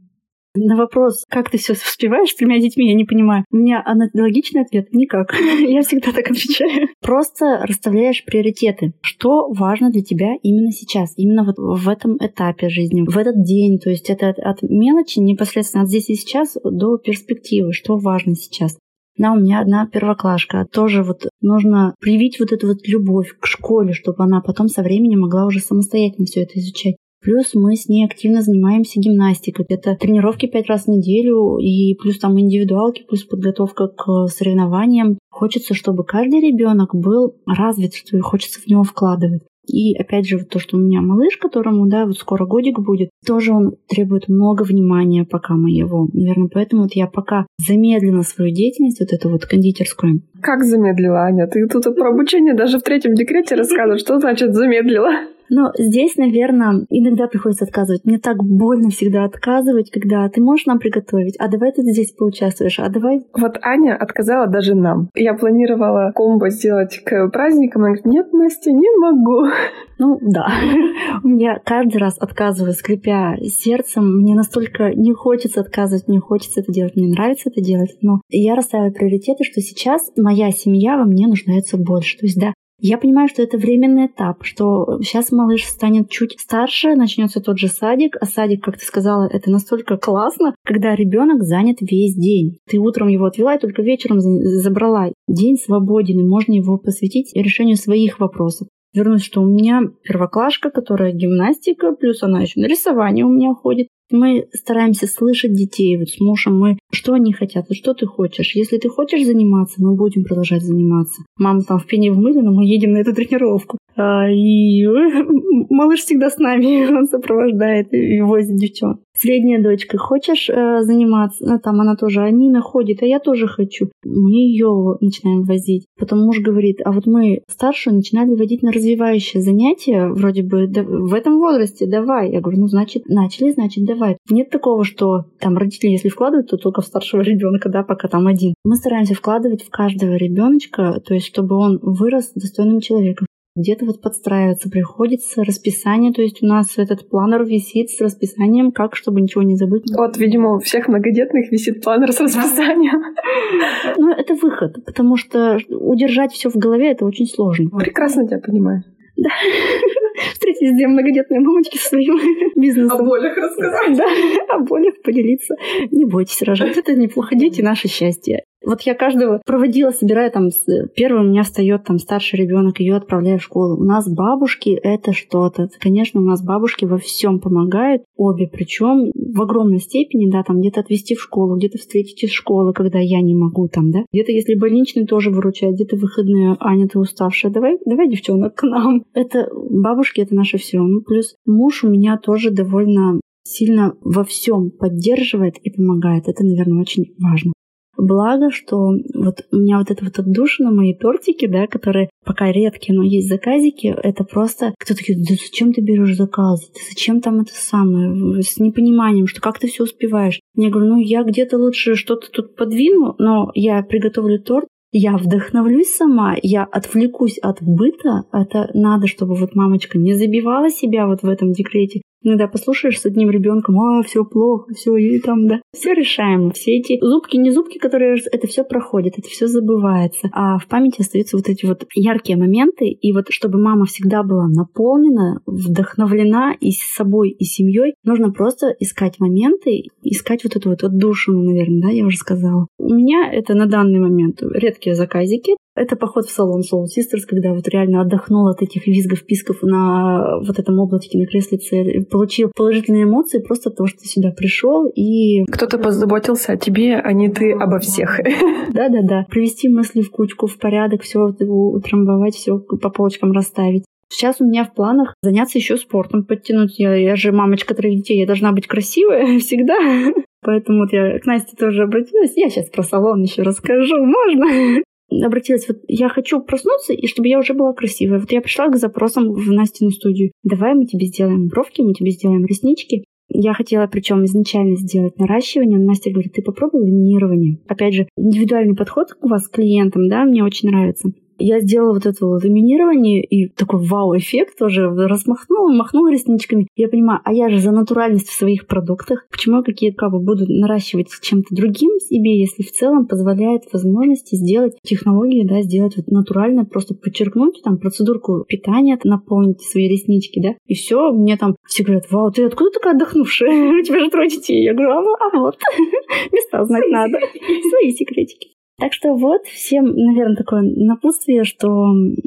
На вопрос, как ты все успеваешь с тремя детьми, я не понимаю. У меня аналогичный ответ — никак. я всегда так отвечаю. Просто расставляешь приоритеты. Что важно для тебя именно сейчас, именно вот в этом этапе жизни, в этот день. То есть это от, мелочи непосредственно от здесь и сейчас до перспективы, что важно сейчас. Да, у меня одна первоклашка. Тоже вот нужно привить вот эту вот любовь к школе, чтобы она потом со временем могла уже самостоятельно все это изучать. Плюс мы с ней активно занимаемся гимнастикой. Это тренировки пять раз в неделю, и плюс там индивидуалки, плюс подготовка к соревнованиям. Хочется, чтобы каждый ребенок был развит, что хочется в него вкладывать. И опять же, вот то, что у меня малыш, которому, да, вот скоро годик будет, тоже он требует много внимания, пока мы его. Наверное, поэтому вот я пока замедлила свою деятельность, вот эту вот кондитерскую. Как замедлила, Аня? Ты тут про обучение даже в третьем декрете рассказываешь. Что значит замедлила? Но здесь, наверное, иногда приходится отказывать. Мне так больно всегда отказывать, когда ты можешь нам приготовить, а давай ты здесь поучаствуешь, а давай... Вот Аня отказала даже нам. Я планировала комбо сделать к праздникам, она говорит, нет, Настя, не могу. Ну да, я каждый раз отказываю, скрипя сердцем. Мне настолько не хочется отказывать, не хочется это делать, мне нравится это делать. Но я расставляю приоритеты, что сейчас моя семья во мне нуждается больше. То есть да, я понимаю, что это временный этап, что сейчас малыш станет чуть старше, начнется тот же садик, а садик, как ты сказала, это настолько классно, когда ребенок занят весь день. Ты утром его отвела и только вечером забрала. День свободен, и можно его посвятить решению своих вопросов. Вернусь, что у меня первоклашка, которая гимнастика, плюс она еще на рисование у меня ходит. Мы стараемся слышать детей. Вот с мужем мы, что они хотят, вот что ты хочешь. Если ты хочешь заниматься, мы будем продолжать заниматься. Мама там в пене в мыле, но мы едем на эту тренировку. А, и малыш всегда с нами, он сопровождает и возит девчонок. Средняя дочка, хочешь э, заниматься? Ну, там она тоже, они находит, а я тоже хочу. Мы ее начинаем возить. Потом муж говорит, а вот мы старшую начинали водить на развивающие занятия, вроде бы да, в этом возрасте, давай. Я говорю, ну, значит, начали, значит, давай. Нет такого, что там родители, если вкладывают, то только в старшего ребенка, да, пока там один. Мы стараемся вкладывать в каждого ребеночка, то есть чтобы он вырос достойным человеком где-то вот подстраиваться приходится, расписание, то есть у нас этот планер висит с расписанием, как, чтобы ничего не забыть. Вот, видимо, у всех многодетных висит планер с расписанием. Ну, это выход, потому что удержать все в голове это очень сложно. Прекрасно тебя понимаю. Да. Встретились две многодетные мамочки со своим бизнесом. О болях рассказать. Да, о болях поделиться. Не бойтесь рожать, это неплохо. Дети — наше счастье. Вот я каждого проводила, собирая там, первым у меня встает там старший ребенок, ее отправляю в школу. У нас бабушки это что-то. Конечно, у нас бабушки во всем помогают, обе, причем в огромной степени, да, там где-то отвезти в школу, где-то встретить из школы, когда я не могу там, да. Где-то, если больничный, тоже выручает, где-то выходные, Аня, ты уставшая, давай, давай, девчонок, к нам. Это бабушки, это наше все. Ну, плюс муж у меня тоже довольно сильно во всем поддерживает и помогает. Это, наверное, очень важно. Благо, что вот у меня вот это вот отдушина, мои тортики, да, которые пока редкие, но есть заказики, это просто кто-то говорит, да зачем ты берешь заказы? Ты зачем там это самое? С непониманием, что как ты все успеваешь. Я говорю, ну я где-то лучше что-то тут подвину, но я приготовлю торт, я вдохновлюсь сама, я отвлекусь от быта. Это надо, чтобы вот мамочка не забивала себя вот в этом декрете, Иногда послушаешь с одним ребенком, а, все плохо, все, и там, да. Все решаемо. Все эти зубки, не зубки, которые это все проходит, это все забывается. А в памяти остаются вот эти вот яркие моменты. И вот чтобы мама всегда была наполнена, вдохновлена и с собой, и семьей, нужно просто искать моменты, искать вот эту вот отдушину, наверное, да, я уже сказала. У меня это на данный момент редкие заказики, это поход в салон Soul Sisters, когда вот реально отдохнул от этих визгов, писков на вот этом облачке на креслице, получил положительные эмоции просто потому, что ты сюда пришел и... Кто-то позаботился о тебе, а не ты обо всех. Да-да-да. Привести мысли в кучку, в порядок, все утрамбовать, все по полочкам расставить. Сейчас у меня в планах заняться еще спортом, подтянуть. Я, я же мамочка троих детей, я должна быть красивая всегда. Поэтому вот я к Насте тоже обратилась. Я сейчас про салон еще расскажу. Можно? Обратилась, вот я хочу проснуться, и чтобы я уже была красивая. Вот я пришла к запросам в Настину студию. Давай мы тебе сделаем бровки, мы тебе сделаем реснички. Я хотела причем изначально сделать наращивание, Настя говорит, ты попробуй ламинирование. Опять же, индивидуальный подход у вас к клиентам, да, мне очень нравится я сделала вот это ламинирование и такой вау-эффект тоже размахнула, махнула ресничками. Я понимаю, а я же за натуральность в своих продуктах. Почему я какие-то капы буду наращивать чем-то другим себе, если в целом позволяет возможности сделать технологии, да, сделать вот натурально, просто подчеркнуть там процедурку питания, наполнить свои реснички, да, и все, мне там все говорят, вау, ты откуда такая отдохнувшая? У тебя же трое детей. Я говорю, а, а вот, места знать надо. Свои секретики. Так что вот всем, наверное, такое напутствие, что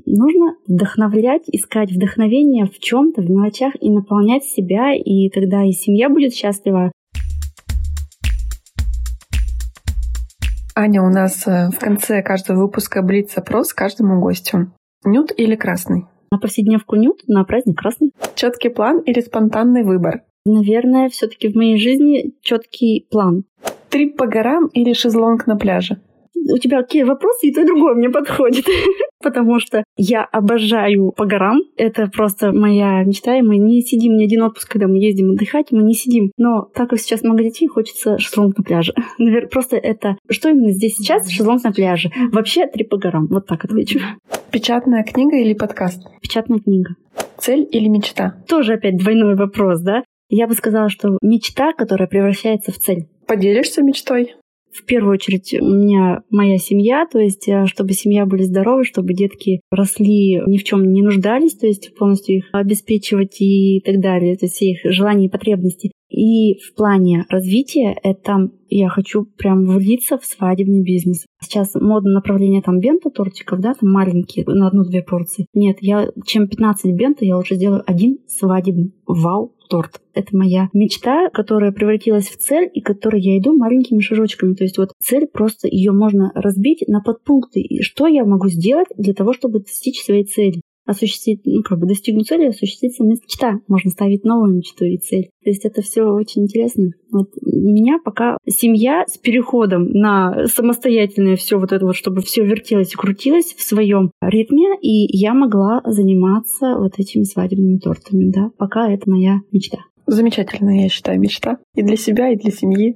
нужно вдохновлять, искать вдохновение в чем-то, в мелочах и наполнять себя, и тогда и семья будет счастлива. Аня, у нас э, в конце каждого выпуска блиц-опрос каждому гостю. Нют или красный? На повседневку нют, на праздник красный. Четкий план или спонтанный выбор? Наверное, все-таки в моей жизни четкий план. Трип по горам или шезлонг на пляже? У тебя какие вопросы, и то, и другое мне подходит. Потому что я обожаю по горам. Это просто моя мечта, и мы не сидим ни один отпуск, когда мы ездим отдыхать, мы не сидим. Но так как сейчас много детей, хочется шезлонг на пляже. Наверное, просто это... Что именно здесь сейчас? Шезлонг на пляже. Вообще три по горам. Вот так отвечу. Печатная книга или подкаст? Печатная книга. Цель или мечта? Тоже опять двойной вопрос, да? Я бы сказала, что мечта, которая превращается в цель. Поделишься мечтой? В первую очередь у меня моя семья, то есть э, чтобы семья были здоровы, чтобы детки росли, ни в чем не нуждались, то есть полностью их обеспечивать и так далее, то есть все их желания и потребности. И в плане развития это я хочу прям влиться в свадебный бизнес. Сейчас модно направление там бента тортиков, да, там маленькие, на одну-две порции. Нет, я чем 15 бента, я уже сделаю один свадебный. Вау, торт. Это моя мечта, которая превратилась в цель и которой я иду маленькими шажочками. То есть вот цель просто ее можно разбить на подпункты. И что я могу сделать для того, чтобы достичь своей цели? Осуществить, ну, как бы достигнуть цели, осуществить сама мечта. Можно ставить новую мечту и цель. То есть это все очень интересно. Вот у меня пока семья с переходом на самостоятельное все вот это вот, чтобы все вертелось и крутилось в своем ритме, и я могла заниматься вот этими свадебными тортами, да. Пока это моя мечта. Замечательная, я считаю, мечта. И для себя, и для семьи.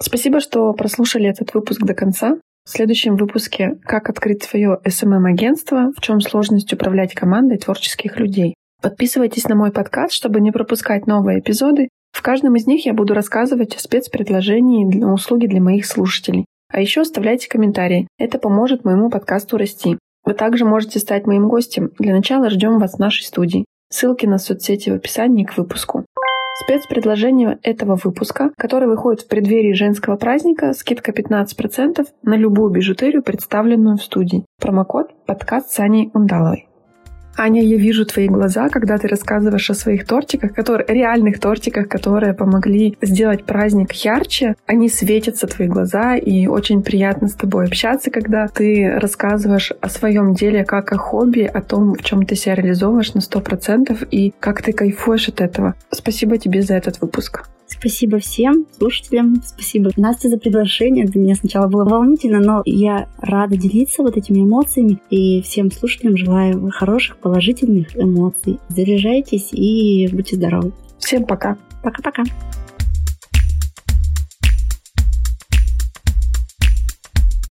Спасибо, что прослушали этот выпуск до конца. В следующем выпуске «Как открыть свое SMM-агентство. В чем сложность управлять командой творческих людей». Подписывайтесь на мой подкаст, чтобы не пропускать новые эпизоды. В каждом из них я буду рассказывать о спецпредложении для услуги для моих слушателей. А еще оставляйте комментарии. Это поможет моему подкасту расти. Вы также можете стать моим гостем. Для начала ждем вас в нашей студии. Ссылки на соцсети в описании к выпуску. Спецпредложение этого выпуска, который выходит в преддверии женского праздника, скидка 15% на любую бижутерию, представленную в студии. Промокод подкаст с Аней Ундаловой. Аня, я вижу твои глаза, когда ты рассказываешь о своих тортиках, которые, реальных тортиках, которые помогли сделать праздник ярче. Они светятся, твои глаза, и очень приятно с тобой общаться, когда ты рассказываешь о своем деле как о хобби, о том, в чем ты себя реализовываешь на сто процентов и как ты кайфуешь от этого. Спасибо тебе за этот выпуск. Спасибо всем слушателям. Спасибо Насте за приглашение. Для меня сначала было волнительно, но я рада делиться вот этими эмоциями. И всем слушателям желаю хороших, положительных эмоций. Заряжайтесь и будьте здоровы. Всем пока. Пока-пока.